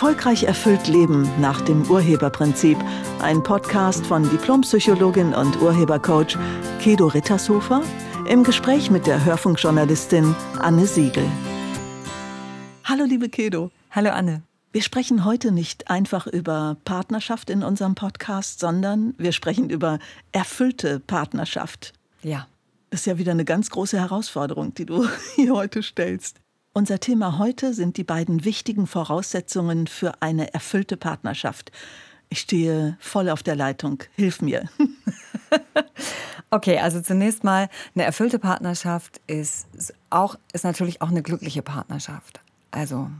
Erfolgreich erfüllt Leben nach dem Urheberprinzip. Ein Podcast von Diplompsychologin und Urhebercoach Kedo Rittershofer im Gespräch mit der Hörfunkjournalistin Anne Siegel. Hallo liebe Kedo. Hallo Anne. Wir sprechen heute nicht einfach über Partnerschaft in unserem Podcast, sondern wir sprechen über erfüllte Partnerschaft. Ja. Das ist ja wieder eine ganz große Herausforderung, die du hier heute stellst. Unser Thema heute sind die beiden wichtigen Voraussetzungen für eine erfüllte Partnerschaft. Ich stehe voll auf der Leitung. Hilf mir. okay, also zunächst mal, eine erfüllte Partnerschaft ist, auch, ist natürlich auch eine glückliche Partnerschaft. Also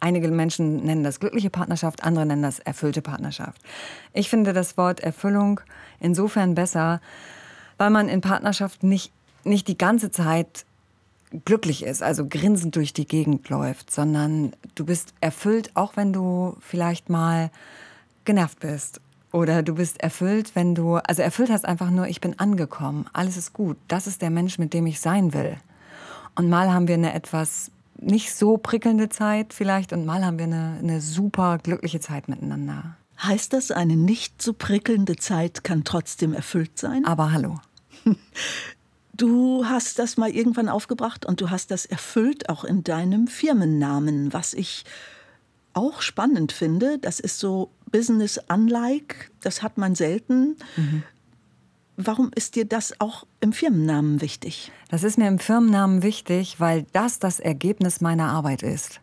einige Menschen nennen das glückliche Partnerschaft, andere nennen das erfüllte Partnerschaft. Ich finde das Wort Erfüllung insofern besser, weil man in Partnerschaft nicht, nicht die ganze Zeit glücklich ist, also grinsend durch die Gegend läuft, sondern du bist erfüllt, auch wenn du vielleicht mal genervt bist. Oder du bist erfüllt, wenn du, also erfüllt hast einfach nur, ich bin angekommen, alles ist gut, das ist der Mensch, mit dem ich sein will. Und mal haben wir eine etwas nicht so prickelnde Zeit vielleicht und mal haben wir eine, eine super glückliche Zeit miteinander. Heißt das, eine nicht so prickelnde Zeit kann trotzdem erfüllt sein? Aber hallo. Du hast das mal irgendwann aufgebracht und du hast das erfüllt, auch in deinem Firmennamen, was ich auch spannend finde. Das ist so Business-unlike, das hat man selten. Mhm. Warum ist dir das auch im Firmennamen wichtig? Das ist mir im Firmennamen wichtig, weil das das Ergebnis meiner Arbeit ist.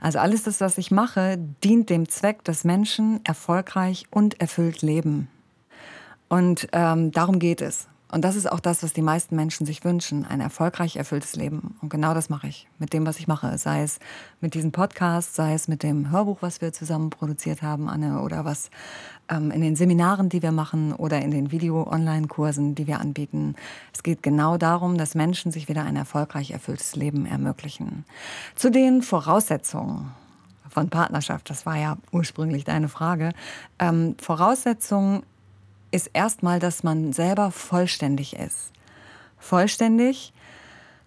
Also alles das, was ich mache, dient dem Zweck, dass Menschen erfolgreich und erfüllt leben. Und ähm, darum geht es. Und das ist auch das, was die meisten Menschen sich wünschen, ein erfolgreich erfülltes Leben. Und genau das mache ich mit dem, was ich mache. Sei es mit diesem Podcast, sei es mit dem Hörbuch, was wir zusammen produziert haben, Anne, oder was ähm, in den Seminaren, die wir machen, oder in den Video-Online-Kursen, die wir anbieten. Es geht genau darum, dass Menschen sich wieder ein erfolgreich erfülltes Leben ermöglichen. Zu den Voraussetzungen von Partnerschaft, das war ja ursprünglich deine Frage. Ähm, Voraussetzungen ist erstmal, dass man selber vollständig ist. Vollständig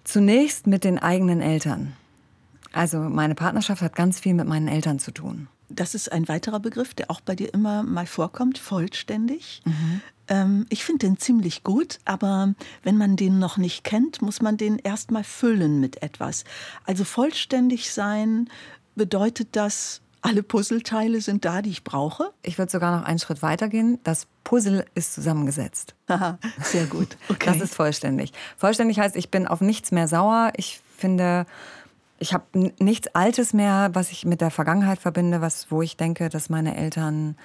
zunächst mit den eigenen Eltern. Also meine Partnerschaft hat ganz viel mit meinen Eltern zu tun. Das ist ein weiterer Begriff, der auch bei dir immer mal vorkommt, vollständig. Mhm. Ähm, ich finde den ziemlich gut, aber wenn man den noch nicht kennt, muss man den erstmal füllen mit etwas. Also vollständig sein bedeutet das, alle Puzzleteile sind da, die ich brauche? Ich würde sogar noch einen Schritt weiter gehen. Das Puzzle ist zusammengesetzt. Aha, sehr gut. Okay. Das ist vollständig. Vollständig heißt, ich bin auf nichts mehr sauer. Ich finde, ich habe nichts Altes mehr, was ich mit der Vergangenheit verbinde, was, wo ich denke, dass meine Eltern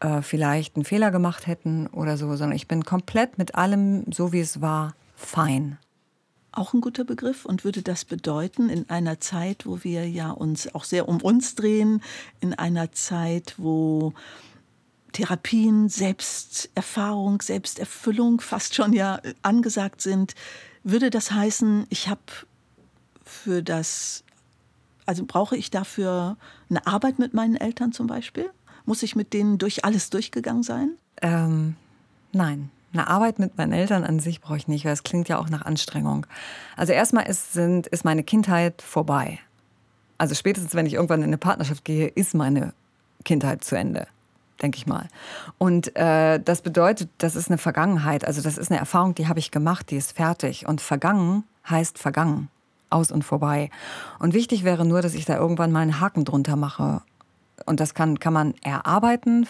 äh, vielleicht einen Fehler gemacht hätten oder so, sondern ich bin komplett mit allem, so wie es war, fein auch ein guter Begriff und würde das bedeuten, in einer Zeit, wo wir ja uns auch sehr um uns drehen, in einer Zeit, wo Therapien, Selbsterfahrung, Selbsterfüllung fast schon ja angesagt sind, würde das heißen, ich habe für das, also brauche ich dafür eine Arbeit mit meinen Eltern zum Beispiel? Muss ich mit denen durch alles durchgegangen sein? Ähm, nein. Eine Arbeit mit meinen Eltern an sich brauche ich nicht, weil es klingt ja auch nach Anstrengung. Also erstmal ist, sind, ist meine Kindheit vorbei. Also spätestens, wenn ich irgendwann in eine Partnerschaft gehe, ist meine Kindheit zu Ende, denke ich mal. Und äh, das bedeutet, das ist eine Vergangenheit. Also das ist eine Erfahrung, die habe ich gemacht, die ist fertig. Und vergangen heißt vergangen, aus und vorbei. Und wichtig wäre nur, dass ich da irgendwann mal einen Haken drunter mache. Und das kann, kann man erarbeiten,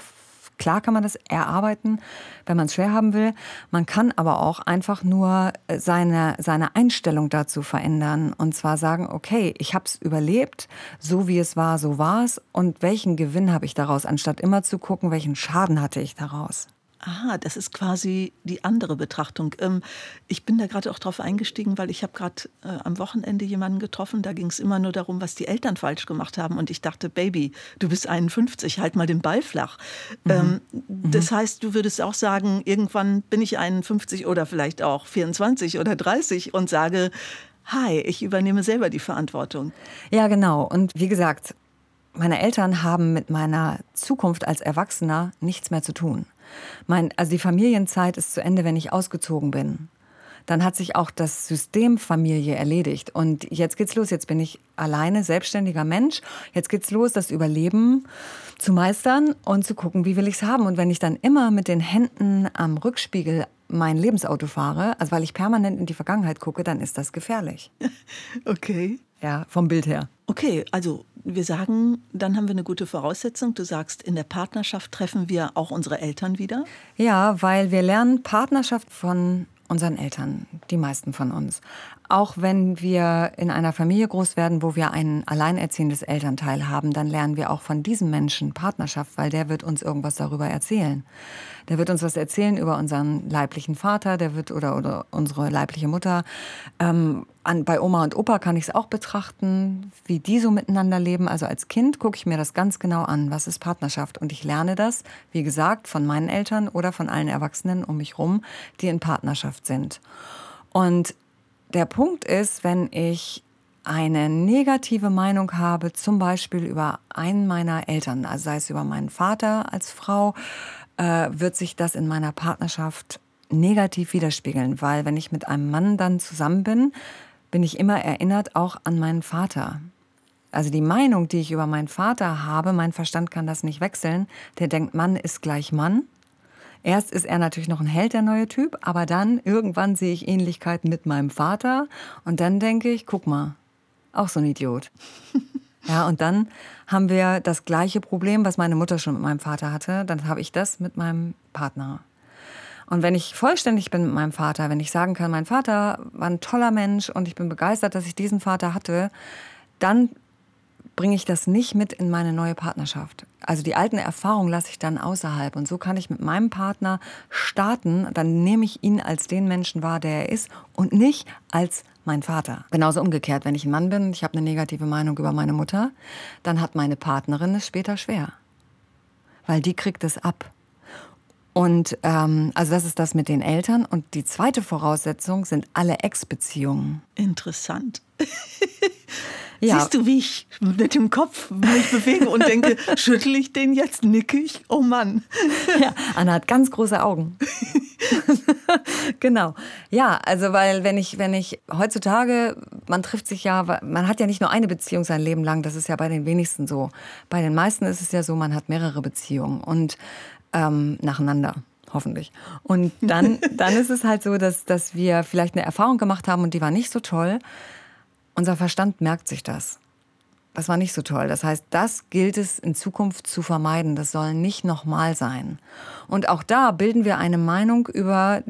Klar kann man das erarbeiten, wenn man es schwer haben will. Man kann aber auch einfach nur äh, seine, seine Einstellung dazu verändern. Und zwar sagen, okay, ich habe es überlebt, so wie es war, so war es. Und welchen Gewinn habe ich daraus, anstatt immer zu gucken, welchen Schaden hatte ich daraus. Aha, das ist quasi die andere Betrachtung. Ähm, ich bin da gerade auch drauf eingestiegen, weil ich habe gerade äh, am Wochenende jemanden getroffen, da ging es immer nur darum, was die Eltern falsch gemacht haben. Und ich dachte, Baby, du bist 51, halt mal den Ball flach. Mhm. Ähm, mhm. Das heißt, du würdest auch sagen, irgendwann bin ich 51 oder vielleicht auch 24 oder 30 und sage, hi, ich übernehme selber die Verantwortung. Ja, genau. Und wie gesagt, meine Eltern haben mit meiner Zukunft als Erwachsener nichts mehr zu tun. Mein, also die Familienzeit ist zu Ende, wenn ich ausgezogen bin. dann hat sich auch das System Familie erledigt. Und jetzt geht's los. Jetzt bin ich alleine selbstständiger Mensch. Jetzt geht's los, das Überleben zu meistern und zu gucken, wie will ich's haben. Und wenn ich dann immer mit den Händen am Rückspiegel mein Lebensauto fahre, also weil ich permanent in die Vergangenheit gucke, dann ist das gefährlich. Okay. Ja, vom Bild her. Okay, also wir sagen, dann haben wir eine gute Voraussetzung. Du sagst, in der Partnerschaft treffen wir auch unsere Eltern wieder. Ja, weil wir lernen Partnerschaft von unseren Eltern, die meisten von uns. Auch wenn wir in einer Familie groß werden, wo wir ein alleinerziehendes Elternteil haben, dann lernen wir auch von diesem Menschen Partnerschaft, weil der wird uns irgendwas darüber erzählen. Der wird uns was erzählen über unseren leiblichen Vater, der wird oder, oder unsere leibliche Mutter. Ähm, an, bei Oma und Opa kann ich es auch betrachten, wie die so miteinander leben. Also als Kind gucke ich mir das ganz genau an, was ist Partnerschaft. Und ich lerne das, wie gesagt, von meinen Eltern oder von allen Erwachsenen um mich rum, die in Partnerschaft sind. Und der Punkt ist, wenn ich eine negative Meinung habe, zum Beispiel über einen meiner Eltern, also sei es über meinen Vater als Frau, äh, wird sich das in meiner Partnerschaft negativ widerspiegeln, weil wenn ich mit einem Mann dann zusammen bin, bin ich immer erinnert auch an meinen Vater. Also die Meinung, die ich über meinen Vater habe, mein Verstand kann das nicht wechseln. Der denkt, Mann ist gleich Mann. Erst ist er natürlich noch ein Held, der neue Typ, aber dann irgendwann sehe ich Ähnlichkeiten mit meinem Vater und dann denke ich, guck mal, auch so ein Idiot. Ja, und dann haben wir das gleiche Problem, was meine Mutter schon mit meinem Vater hatte. Dann habe ich das mit meinem Partner. Und wenn ich vollständig bin mit meinem Vater, wenn ich sagen kann, mein Vater war ein toller Mensch und ich bin begeistert, dass ich diesen Vater hatte, dann bringe ich das nicht mit in meine neue Partnerschaft. Also die alten Erfahrungen lasse ich dann außerhalb. Und so kann ich mit meinem Partner starten. Dann nehme ich ihn als den Menschen wahr, der er ist und nicht als mein Vater. Genauso umgekehrt, wenn ich ein Mann bin ich habe eine negative Meinung über meine Mutter, dann hat meine Partnerin es später schwer. Weil die kriegt es ab. Und ähm, also das ist das mit den Eltern. Und die zweite Voraussetzung sind alle Ex-Beziehungen. Interessant. Ja. Siehst du, wie ich mit dem Kopf mich bewege und denke, schüttel ich den jetzt, nicke ich? Oh Mann. Ja, Anna hat ganz große Augen. genau. Ja, also weil wenn ich, wenn ich heutzutage, man trifft sich ja, man hat ja nicht nur eine Beziehung sein Leben lang, das ist ja bei den wenigsten so. Bei den meisten ist es ja so, man hat mehrere Beziehungen und ähm, nacheinander hoffentlich. Und dann, dann ist es halt so, dass, dass wir vielleicht eine Erfahrung gemacht haben und die war nicht so toll. Unser Verstand merkt sich das. Das war nicht so toll. Das heißt, das gilt es in Zukunft zu vermeiden. Das soll nicht nochmal sein. Und auch da bilden wir eine Meinung über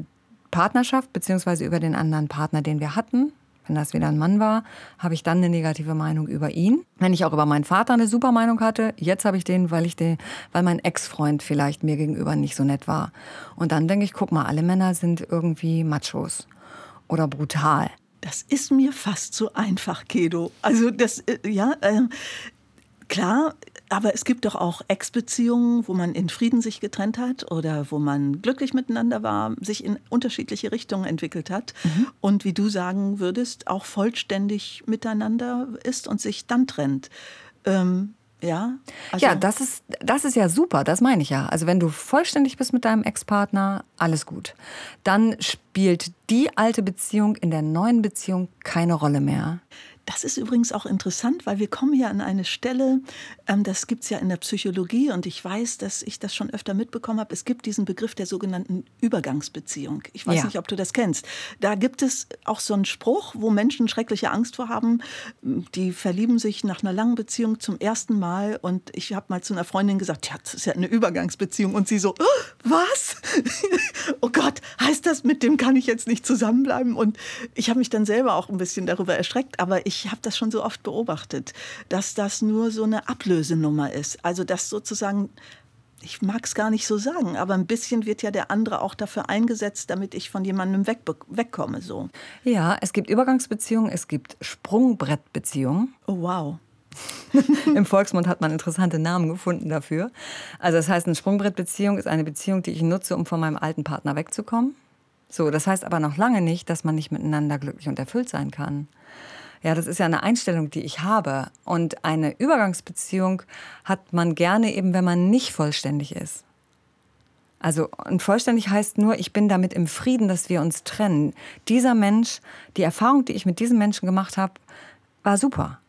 Partnerschaft beziehungsweise über den anderen Partner, den wir hatten. Wenn das wieder ein Mann war, habe ich dann eine negative Meinung über ihn. Wenn ich auch über meinen Vater eine super Meinung hatte, jetzt habe ich den, weil ich den, weil mein Ex-Freund vielleicht mir gegenüber nicht so nett war. Und dann denke ich, guck mal, alle Männer sind irgendwie Machos oder brutal das ist mir fast zu einfach, Kedo. Also das, äh, ja, äh, klar, aber es gibt doch auch Ex-Beziehungen, wo man in Frieden sich getrennt hat oder wo man glücklich miteinander war, sich in unterschiedliche Richtungen entwickelt hat mhm. und wie du sagen würdest, auch vollständig miteinander ist und sich dann trennt. Ähm, ja, also ja das, ist, das ist ja super, das meine ich ja. Also wenn du vollständig bist mit deinem Ex-Partner, alles gut. Dann spielt die alte Beziehung in der neuen Beziehung keine Rolle mehr. Das ist übrigens auch interessant, weil wir kommen ja an eine Stelle, ähm, das gibt es ja in der Psychologie und ich weiß, dass ich das schon öfter mitbekommen habe. Es gibt diesen Begriff der sogenannten Übergangsbeziehung. Ich weiß ja. nicht, ob du das kennst. Da gibt es auch so einen Spruch, wo Menschen schreckliche Angst vor haben. Die verlieben sich nach einer langen Beziehung zum ersten Mal und ich habe mal zu einer Freundin gesagt, ja, das ist ja eine Übergangsbeziehung und sie so, oh, was? oh Gott, heißt das, mit dem kann ich jetzt nicht zusammenbleiben? Und ich habe mich dann selber auch ein bisschen darüber erschreckt, aber ich ich habe das schon so oft beobachtet, dass das nur so eine Ablösenummer ist. Also dass sozusagen ich mag es gar nicht so sagen, aber ein bisschen wird ja der andere auch dafür eingesetzt, damit ich von jemandem weg, wegkomme. So. Ja, es gibt Übergangsbeziehungen, es gibt Sprungbrettbeziehungen. Oh wow. Im Volksmund hat man interessante Namen gefunden dafür. Also das heißt, eine Sprungbrettbeziehung ist eine Beziehung, die ich nutze, um von meinem alten Partner wegzukommen. So, das heißt aber noch lange nicht, dass man nicht miteinander glücklich und erfüllt sein kann. Ja, das ist ja eine Einstellung, die ich habe. Und eine Übergangsbeziehung hat man gerne eben, wenn man nicht vollständig ist. Also und vollständig heißt nur, ich bin damit im Frieden, dass wir uns trennen. Dieser Mensch, die Erfahrung, die ich mit diesem Menschen gemacht habe, war super.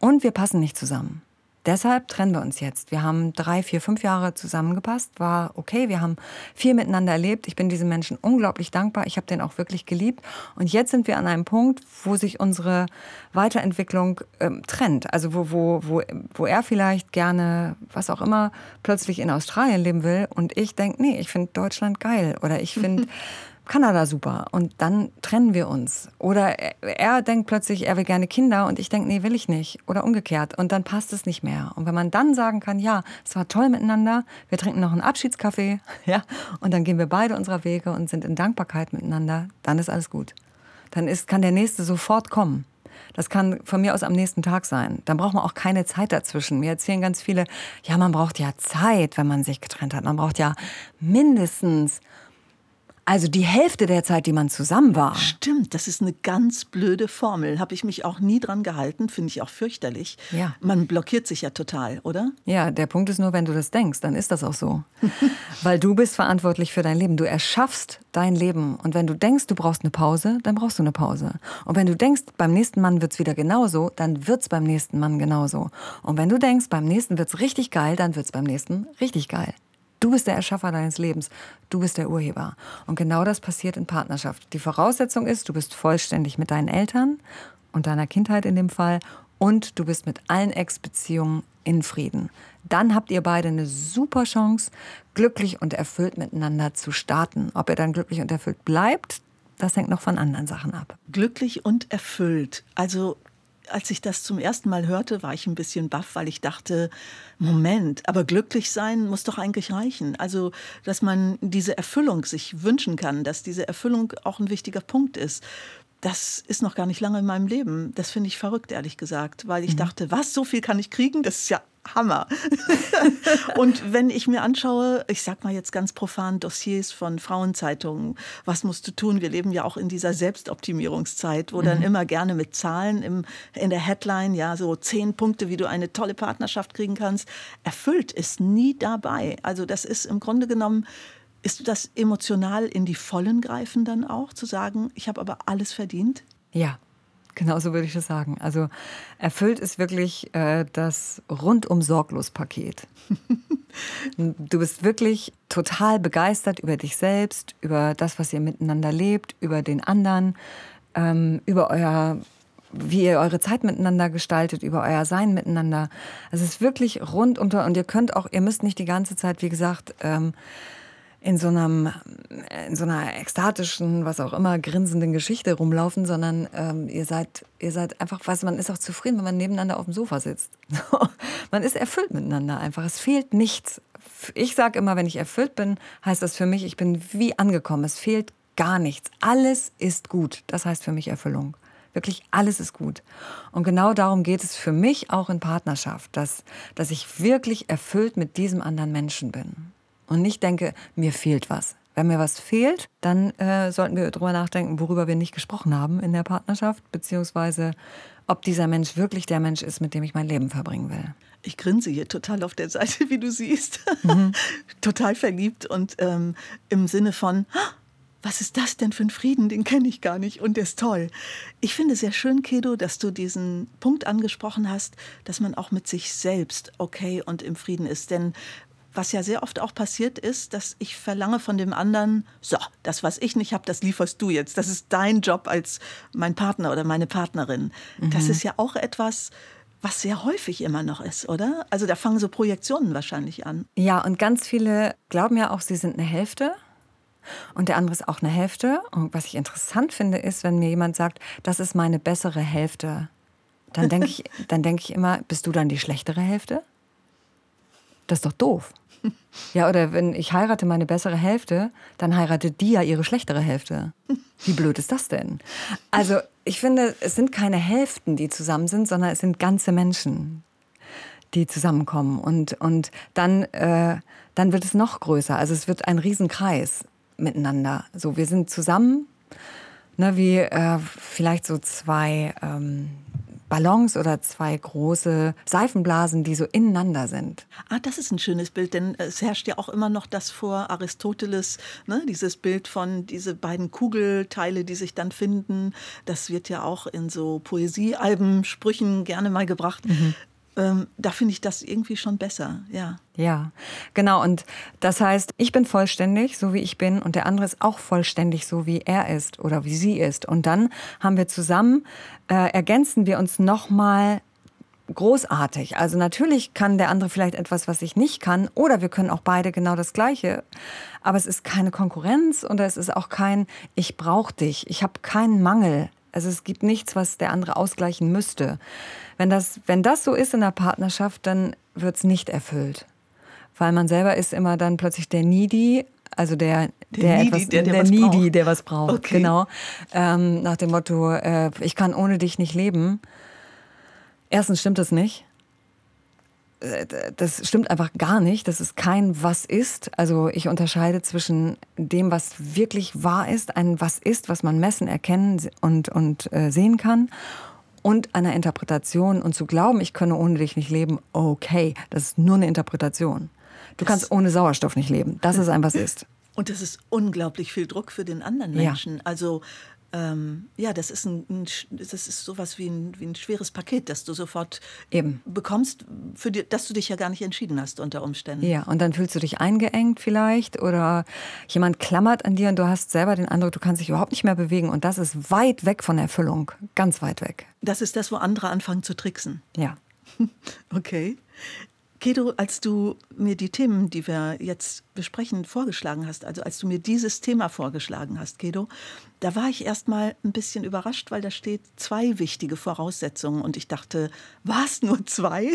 Und wir passen nicht zusammen. Deshalb trennen wir uns jetzt. Wir haben drei, vier, fünf Jahre zusammengepasst, war okay. Wir haben viel miteinander erlebt. Ich bin diesem Menschen unglaublich dankbar. Ich habe den auch wirklich geliebt. Und jetzt sind wir an einem Punkt, wo sich unsere Weiterentwicklung ähm, trennt. Also wo, wo, wo, wo er vielleicht gerne, was auch immer, plötzlich in Australien leben will. Und ich denke, nee, ich finde Deutschland geil. Oder ich finde Kanada super. Und dann trennen wir uns. Oder er, er denkt plötzlich, er will gerne Kinder und ich denke, nee, will ich nicht. Oder umgekehrt. Und dann passt es nicht mehr. Und wenn man dann sagen kann, ja, es war toll miteinander, wir trinken noch einen Abschiedskaffee, ja, und dann gehen wir beide unserer Wege und sind in Dankbarkeit miteinander, dann ist alles gut. Dann ist, kann der Nächste sofort kommen. Das kann von mir aus am nächsten Tag sein. Dann braucht man auch keine Zeit dazwischen. Mir erzählen ganz viele, ja, man braucht ja Zeit, wenn man sich getrennt hat. Man braucht ja mindestens also die Hälfte der Zeit, die man zusammen war. Stimmt, das ist eine ganz blöde Formel. Habe ich mich auch nie dran gehalten, finde ich auch fürchterlich. Ja. Man blockiert sich ja total, oder? Ja, der Punkt ist nur, wenn du das denkst, dann ist das auch so. Weil du bist verantwortlich für dein Leben. Du erschaffst dein Leben. Und wenn du denkst, du brauchst eine Pause, dann brauchst du eine Pause. Und wenn du denkst, beim nächsten Mann wird es wieder genauso, dann wird es beim nächsten Mann genauso. Und wenn du denkst, beim nächsten wird es richtig geil, dann wird es beim nächsten richtig geil. Du bist der Erschaffer deines Lebens. Du bist der Urheber. Und genau das passiert in Partnerschaft. Die Voraussetzung ist, du bist vollständig mit deinen Eltern und deiner Kindheit in dem Fall und du bist mit allen Ex-Beziehungen in Frieden. Dann habt ihr beide eine super Chance, glücklich und erfüllt miteinander zu starten. Ob ihr dann glücklich und erfüllt bleibt, das hängt noch von anderen Sachen ab. Glücklich und erfüllt. Also als ich das zum ersten Mal hörte, war ich ein bisschen baff, weil ich dachte, Moment, aber glücklich sein muss doch eigentlich reichen. Also, dass man diese Erfüllung sich wünschen kann, dass diese Erfüllung auch ein wichtiger Punkt ist. Das ist noch gar nicht lange in meinem Leben. Das finde ich verrückt, ehrlich gesagt, weil ich mhm. dachte, was, so viel kann ich kriegen? Das ist ja Hammer. und wenn ich mir anschaue, ich sag mal jetzt ganz profan Dossiers von Frauenzeitungen, was musst du tun? Wir leben ja auch in dieser Selbstoptimierungszeit, wo mhm. dann immer gerne mit Zahlen im, in der Headline, ja, so zehn Punkte, wie du eine tolle Partnerschaft kriegen kannst, erfüllt ist nie dabei. Also das ist im Grunde genommen ist das emotional in die Vollen greifen dann auch, zu sagen, ich habe aber alles verdient? Ja, Genau so würde ich das sagen. Also erfüllt ist wirklich äh, das rundum sorglos Paket. du bist wirklich total begeistert über dich selbst, über das, was ihr miteinander lebt, über den anderen, ähm, über euer wie ihr eure Zeit miteinander gestaltet, über euer Sein miteinander. Also es ist wirklich rund um und ihr könnt auch, ihr müsst nicht die ganze Zeit, wie gesagt, ähm, in so, einem, in so einer ekstatischen, was auch immer, grinsenden Geschichte rumlaufen, sondern ähm, ihr seid, ihr seid einfach, was man ist auch zufrieden, wenn man nebeneinander auf dem Sofa sitzt. man ist erfüllt miteinander einfach. Es fehlt nichts. Ich sage immer, wenn ich erfüllt bin, heißt das für mich, ich bin wie angekommen. Es fehlt gar nichts. Alles ist gut. Das heißt für mich Erfüllung. Wirklich alles ist gut. Und genau darum geht es für mich auch in Partnerschaft, dass, dass ich wirklich erfüllt mit diesem anderen Menschen bin und nicht denke, mir fehlt was. Wenn mir was fehlt, dann äh, sollten wir darüber nachdenken, worüber wir nicht gesprochen haben in der Partnerschaft, beziehungsweise ob dieser Mensch wirklich der Mensch ist, mit dem ich mein Leben verbringen will. Ich grinse hier total auf der Seite, wie du siehst. Mhm. total verliebt und ähm, im Sinne von, was ist das denn für ein Frieden? Den kenne ich gar nicht und der ist toll. Ich finde es sehr schön, Kedo, dass du diesen Punkt angesprochen hast, dass man auch mit sich selbst okay und im Frieden ist. Denn was ja sehr oft auch passiert ist, dass ich verlange von dem anderen, so, das, was ich nicht habe, das lieferst du jetzt. Das ist dein Job als mein Partner oder meine Partnerin. Mhm. Das ist ja auch etwas, was sehr häufig immer noch ist, oder? Also da fangen so Projektionen wahrscheinlich an. Ja, und ganz viele glauben ja auch, sie sind eine Hälfte. Und der andere ist auch eine Hälfte. Und was ich interessant finde, ist, wenn mir jemand sagt, das ist meine bessere Hälfte, dann denke ich, denk ich immer, bist du dann die schlechtere Hälfte? Das ist doch doof. Ja, oder wenn ich heirate meine bessere Hälfte, dann heiratet die ja ihre schlechtere Hälfte. Wie blöd ist das denn? Also, ich finde, es sind keine Hälften, die zusammen sind, sondern es sind ganze Menschen, die zusammenkommen. Und, und dann, äh, dann wird es noch größer. Also, es wird ein Riesenkreis miteinander. So, wir sind zusammen, ne, wie äh, vielleicht so zwei. Ähm, Ballons oder zwei große Seifenblasen, die so ineinander sind. Ah, das ist ein schönes Bild, denn es herrscht ja auch immer noch das vor Aristoteles, ne, dieses Bild von diese beiden Kugelteile, die sich dann finden. Das wird ja auch in so Poesiealben, Sprüchen gerne mal gebracht. Mhm ähm, da finde ich das irgendwie schon besser, ja. Ja, genau. Und das heißt, ich bin vollständig, so wie ich bin, und der andere ist auch vollständig, so wie er ist oder wie sie ist. Und dann haben wir zusammen, äh, ergänzen wir uns nochmal großartig. Also natürlich kann der andere vielleicht etwas, was ich nicht kann, oder wir können auch beide genau das Gleiche. Aber es ist keine Konkurrenz und es ist auch kein Ich brauche dich. Ich habe keinen Mangel. Also es gibt nichts, was der andere ausgleichen müsste. Wenn das, wenn das so ist in der Partnerschaft, dann wird es nicht erfüllt. Weil man selber ist immer dann plötzlich der Needy, also der, der, der Needy, etwas, der, der, der was Needy, braucht. der was braucht. Okay. Genau. Ähm, nach dem Motto, äh, ich kann ohne dich nicht leben. Erstens stimmt das nicht. Äh, das stimmt einfach gar nicht. Das ist kein Was ist. Also ich unterscheide zwischen dem, was wirklich wahr ist, ein Was ist, was man messen, erkennen und, und äh, sehen kann, und einer Interpretation. Und zu glauben, ich könne ohne dich nicht leben, okay, das ist nur eine Interpretation. Du das kannst ohne Sauerstoff nicht leben. Das ist ein Was ist. Und das ist unglaublich viel Druck für den anderen Menschen. Ja. Also ähm, ja, das ist, ein, ein, das ist sowas wie ein, wie ein schweres Paket, das du sofort Eben. bekommst, für die, dass du dich ja gar nicht entschieden hast unter Umständen. Ja, und dann fühlst du dich eingeengt vielleicht oder jemand klammert an dir und du hast selber den Eindruck, du kannst dich überhaupt nicht mehr bewegen und das ist weit weg von Erfüllung, ganz weit weg. Das ist das, wo andere anfangen zu tricksen. Ja. okay. Kedo, als du mir die Themen, die wir jetzt besprechen, vorgeschlagen hast, also als du mir dieses Thema vorgeschlagen hast, Kedo, da war ich erst mal ein bisschen überrascht, weil da steht zwei wichtige Voraussetzungen und ich dachte, war es nur zwei?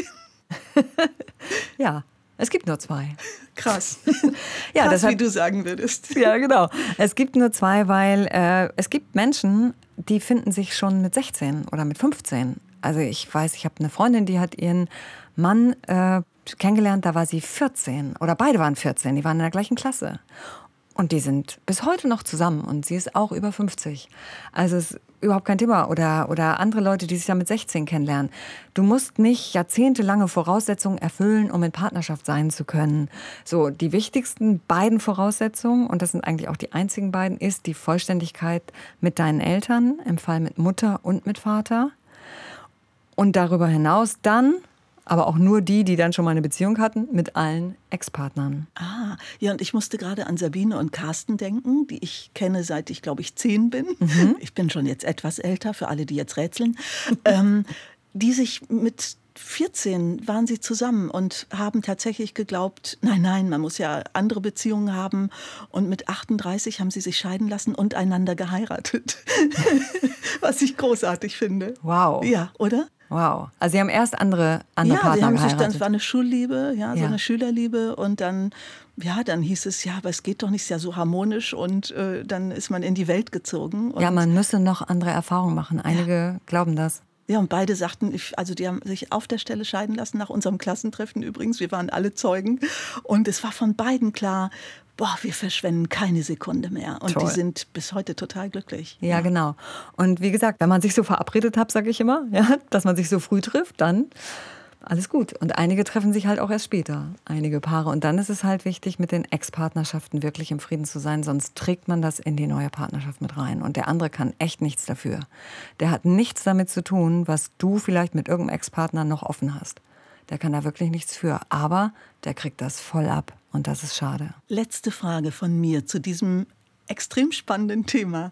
ja. Es gibt nur zwei. Krass. ja, Krass, deshalb, wie du sagen würdest. Ja, genau. Es gibt nur zwei, weil äh, es gibt Menschen, die finden sich schon mit 16 oder mit 15. Also ich weiß, ich habe eine Freundin, die hat ihren Mann äh, kennengelernt, da war sie 14 oder beide waren 14, die waren in der gleichen Klasse. Und die sind bis heute noch zusammen und sie ist auch über 50. Also es ist überhaupt kein Thema. Oder, oder andere Leute, die sich da mit 16 kennenlernen. Du musst nicht jahrzehntelange Voraussetzungen erfüllen, um in Partnerschaft sein zu können. So, die wichtigsten beiden Voraussetzungen, und das sind eigentlich auch die einzigen beiden, ist die Vollständigkeit mit deinen Eltern, im Fall mit Mutter und mit Vater. Und darüber hinaus dann aber auch nur die, die dann schon mal eine Beziehung hatten, mit allen Ex-Partnern. Ah, ja, und ich musste gerade an Sabine und Carsten denken, die ich kenne, seit ich, glaube ich, zehn bin. Mhm. Ich bin schon jetzt etwas älter, für alle, die jetzt rätseln. ähm, die sich mit 14 waren sie zusammen und haben tatsächlich geglaubt, nein, nein, man muss ja andere Beziehungen haben. Und mit 38 haben sie sich scheiden lassen und einander geheiratet. Was ich großartig finde. Wow. Ja, oder? Wow. Also Sie haben erst andere, andere ja, Partner sie haben geheiratet. sich dann, es war eine Schulliebe, ja, so ja. eine Schülerliebe und dann, ja, dann hieß es, ja, aber es geht doch nicht sehr so harmonisch und äh, dann ist man in die Welt gezogen. ja, man müsse noch andere Erfahrungen machen. Einige ja. glauben das. Ja, und beide sagten, also die haben sich auf der Stelle scheiden lassen, nach unserem Klassentreffen übrigens. Wir waren alle Zeugen. Und es war von beiden klar, boah, wir verschwenden keine Sekunde mehr. Und Toll. die sind bis heute total glücklich. Ja, ja, genau. Und wie gesagt, wenn man sich so verabredet hat, sage ich immer, ja, dass man sich so früh trifft, dann alles gut. Und einige treffen sich halt auch erst später, einige Paare. Und dann ist es halt wichtig, mit den Ex-Partnerschaften wirklich im Frieden zu sein, sonst trägt man das in die neue Partnerschaft mit rein. Und der andere kann echt nichts dafür. Der hat nichts damit zu tun, was du vielleicht mit irgendeinem Ex-Partner noch offen hast. Der kann da wirklich nichts für. Aber der kriegt das voll ab. Und das ist schade. Letzte Frage von mir zu diesem extrem spannenden Thema.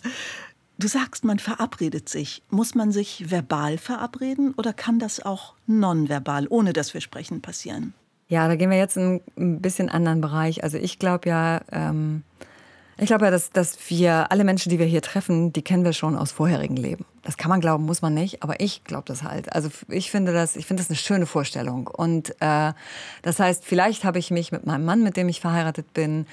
Du sagst, man verabredet sich. Muss man sich verbal verabreden oder kann das auch nonverbal, ohne dass wir sprechen, passieren? Ja, da gehen wir jetzt in ein bisschen anderen Bereich. Also ich glaube ja, ähm, ich glaube ja, dass, dass wir alle Menschen, die wir hier treffen, die kennen wir schon aus vorherigen Leben. Das kann man glauben, muss man nicht, aber ich glaube das halt. Also ich finde das, ich finde das eine schöne Vorstellung. Und äh, das heißt, vielleicht habe ich mich mit meinem Mann, mit dem ich verheiratet bin,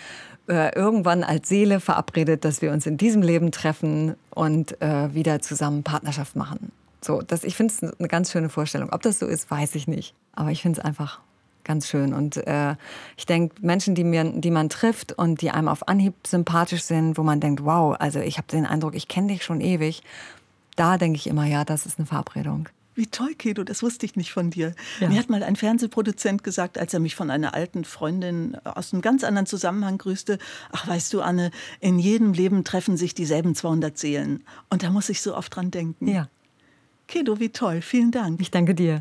äh, irgendwann als Seele verabredet, dass wir uns in diesem Leben treffen und äh, wieder zusammen Partnerschaft machen. So, das, ich finde es eine ganz schöne Vorstellung. Ob das so ist, weiß ich nicht. Aber ich finde es einfach ganz schön. Und äh, ich denke, Menschen, die, mir, die man trifft und die einem auf Anhieb sympathisch sind, wo man denkt, wow, also ich habe den Eindruck, ich kenne dich schon ewig, da denke ich immer, ja, das ist eine Verabredung. Wie toll, Kedo, das wusste ich nicht von dir. Ja. Mir hat mal ein Fernsehproduzent gesagt, als er mich von einer alten Freundin aus einem ganz anderen Zusammenhang grüßte, ach weißt du, Anne, in jedem Leben treffen sich dieselben 200 Seelen. Und da muss ich so oft dran denken. Ja. Kedo, wie toll, vielen Dank. Ich danke dir.